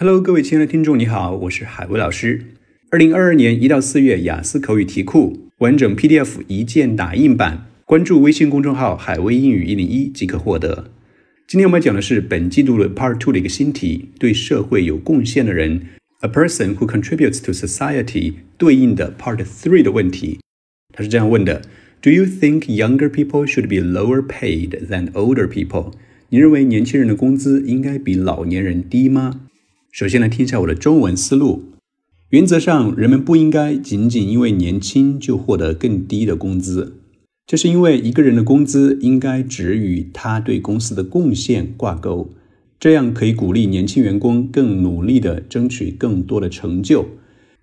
Hello，各位亲爱的听众，你好，我是海威老师。二零二二年一到四月雅思口语题库完整 PDF 一键打印版，关注微信公众号“海威英语一零一”即可获得。今天我们讲的是本季度的 Part Two 的一个新题，对社会有贡献的人，A person who contributes to society 对应的 Part Three 的问题。他是这样问的：Do you think younger people should be lower paid than older people？你认为年轻人的工资应该比老年人低吗？首先来听一下我的中文思路。原则上，人们不应该仅仅因为年轻就获得更低的工资，这是因为一个人的工资应该只与他对公司的贡献挂钩，这样可以鼓励年轻员工更努力地争取更多的成就。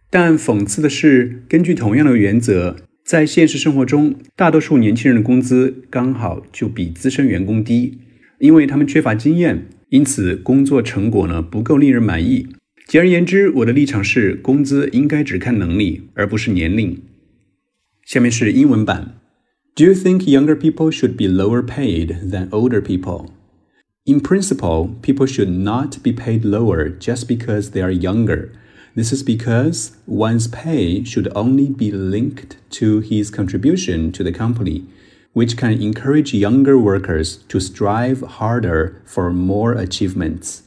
但讽刺的是，根据同样的原则，在现实生活中，大多数年轻人的工资刚好就比资深员工低，因为他们缺乏经验。因此，工作成果呢不够令人满意。简而言之，我的立场是，工资应该只看能力，而不是年龄。下面是英文版。Do you think younger people should be lower paid than older people? In principle, people should not be paid lower just because they are younger. This is because one's pay should only be linked to his contribution to the company which can encourage younger workers to strive harder for more achievements.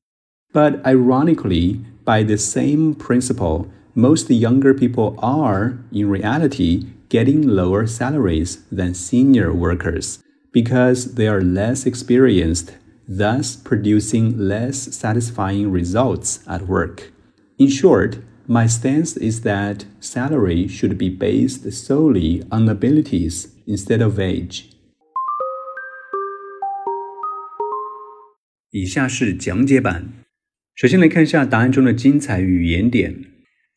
But ironically, by the same principle, most younger people are, in reality, getting lower salaries than senior workers because they are less experienced, thus producing less satisfying results at work. In short, my stance is that salary should be based solely on abilities instead of age。以下是讲解版。首先来看一下答案中的精彩语言点。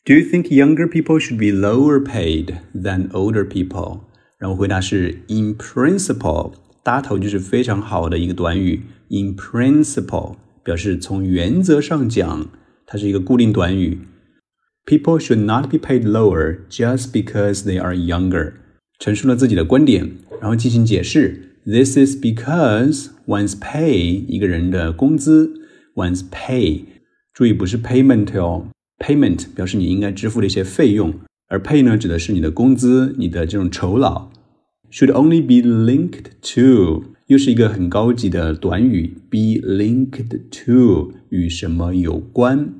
Do you think younger people should be lower paid than older people？然后回答是 In principle，搭头就是非常好的一个短语。In principle 表示从原则上讲，它是一个固定短语。 People should not be paid lower just because they are younger。陈述了自己的观点，然后进行解释。This is because one's pay 一个人的工资，one's pay，注意不是 payment 哦，payment 表示你应该支付的一些费用，而 pay 呢指的是你的工资，你的这种酬劳。Should only be linked to 又是一个很高级的短语，be linked to 与什么有关？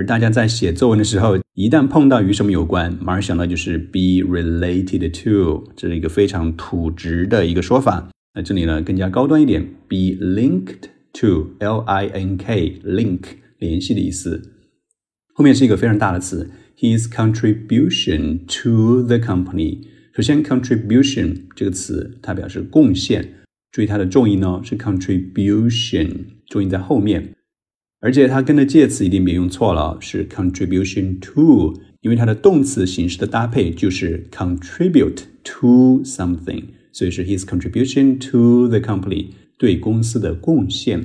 而大家在写作文的时候，一旦碰到与什么有关，马上想到就是 be related to，这是一个非常土直的一个说法。那这里呢更加高端一点，be linked to，l i n k，link 联系的意思。后面是一个非常大的词，his contribution to the company。首先，contribution 这个词它表示贡献，注意它的重音呢是 contribution，重音在后面。而且它跟的介词一定别用错了，是 contribution to，因为它的动词形式的搭配就是 contribute to something，所以是 his contribution to the company 对公司的贡献。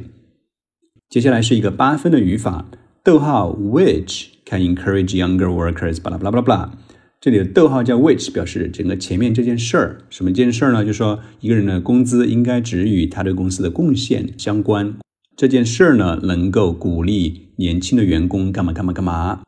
接下来是一个八分的语法，逗号 which can encourage younger workers，巴拉巴拉巴拉巴拉。这里的逗号叫 which，表示整个前面这件事儿，什么件事儿呢？就是说一个人的工资应该只与他对公司的贡献相关。这件事儿呢，能够鼓励年轻的员工干嘛干嘛干嘛。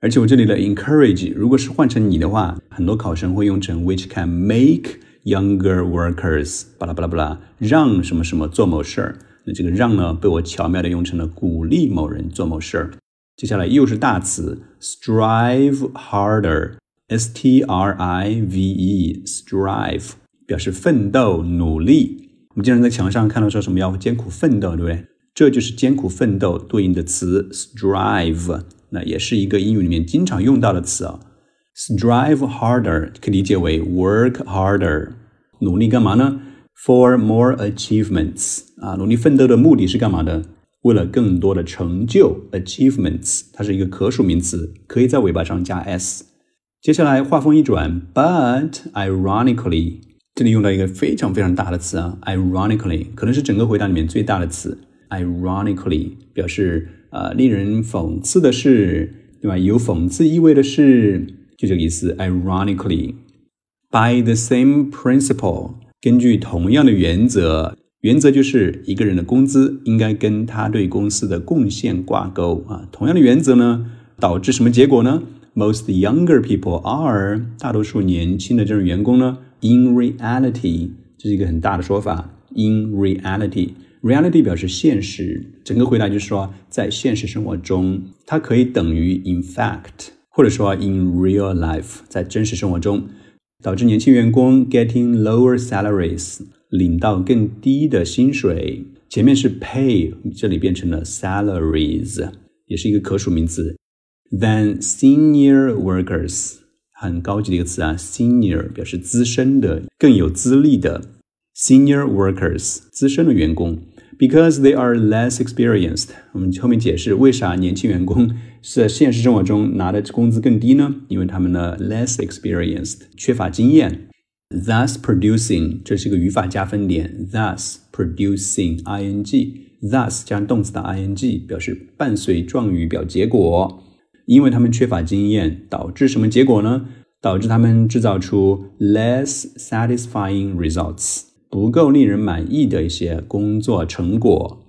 而且我这里的 encourage，如果是换成你的话，很多考生会用成 which can make younger workers，巴拉巴拉巴拉，让什么什么做某事儿。那这个让呢，被我巧妙的用成了鼓励某人做某事儿。接下来又是大词 strive harder，s t r i v e，strive 表示奋斗努力。我们经常在墙上看到说什么要艰苦奋斗，对不对？这就是艰苦奋斗对应的词 strive，那也是一个英语里面经常用到的词啊。strive harder 可以理解为 work harder，努力干嘛呢？For more achievements 啊，努力奋斗的目的是干嘛的？为了更多的成就。achievements 它是一个可数名词，可以在尾巴上加 s。接下来话锋一转，but ironically，这里用到一个非常非常大的词啊，ironically 可能是整个回答里面最大的词。Ironically 表示呃令人讽刺的是，对吧？有讽刺意味的是，就这个意思。ironically，by the same principle，根据同样的原则原则就是一个人的工资应该跟他对公司的贡献挂钩啊。同样的原则呢，导致什么结果呢？Most younger people are 大多数年轻的这种员工呢，in reality 这是一个很大的说法。In reality reality 表示现实。整个回答就是说在现实生活中它可以等于 in fact 或者说 in real life 在真实生活中导致年轻员工 getting lower salaries 领到更低的薪水。前面是 pay 这里变成了 salaries 也是一个可数名词。Then senior workers 很高级的一个词啊 senior 表示资深的更有资历的 Senior workers，资深的员工，because they are less experienced。我们后面解释为啥年轻员工是在现实生活中拿的工资更低呢？因为他们呢 less experienced，缺乏经验。Thus producing，这是一个语法加分点。Thus producing ing，thus 加动词的 ing 表示伴随状语表结果。因为他们缺乏经验，导致什么结果呢？导致他们制造出 less satisfying results，不够令人满意的一些工作成果。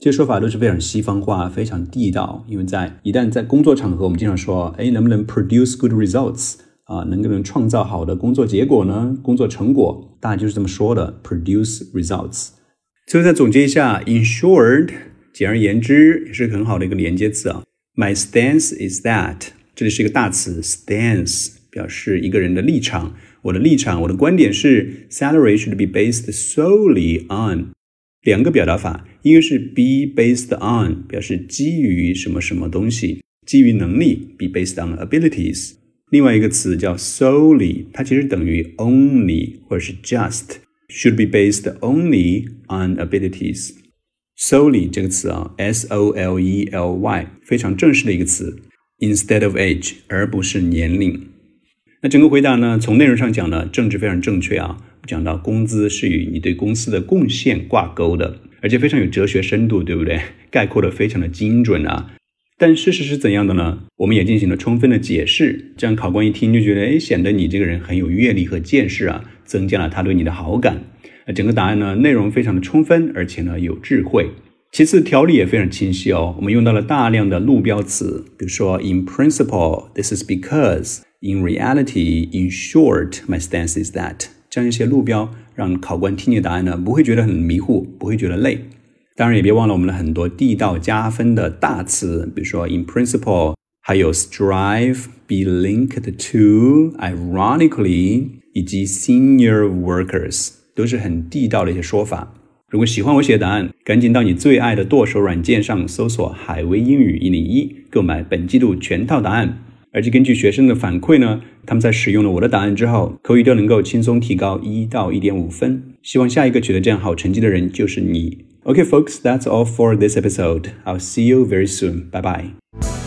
这些说法都是非常西方化、非常地道。因为在一旦在工作场合，我们经常说，哎，能不能 produce good results？啊，能不能创造好的工作结果呢？工作成果，大家就是这么说的，produce results。最后再总结一下，in short，简而言之，也是很好的一个连接词啊。My stance is that，这里是一个大词，stance 表示一个人的立场。我的立场，我的观点是，salary should be based solely on 两个表达法，一个是 be based on，表示基于什么什么东西，基于能力，be based on abilities。另外一个词叫 solely，它其实等于 only 或者是 just，should be based only on abilities。solely 这个词啊，s o l e l y 非常正式的一个词，instead of age 而不是年龄。 那整个回答呢，从内容上讲呢，政治非常正确啊，讲到工资是与你对公司的贡献挂钩的，而且非常有哲学深度，对不对？概括的非常的精准啊。但事实是怎样的呢？我们也进行了充分的解释，这样考官一听就觉得，哎，显得你这个人很有阅历和见识啊，增加了他对你的好感。那整个答案呢，内容非常的充分，而且呢有智慧。其次，条理也非常清晰哦。我们用到了大量的路标词，比如说 in principle, this is because, in reality, in short, my stance is that，这样一些路标，让考官听你的答案呢，不会觉得很迷糊，不会觉得累。当然也别忘了我们的很多地道加分的大词，比如说 in principle，还有 strive、be linked to、ironically，以及 senior workers，都是很地道的一些说法。如果喜欢我写的答案，赶紧到你最爱的剁手软件上搜索“海威英语一零一”，购买本季度全套答案。而且根据学生的反馈呢，他们在使用了我的答案之后，口语都能够轻松提高一到一点五分。希望下一个取得这样好成绩的人就是你。OK, folks, that's all for this episode. I'll see you very soon. Bye bye.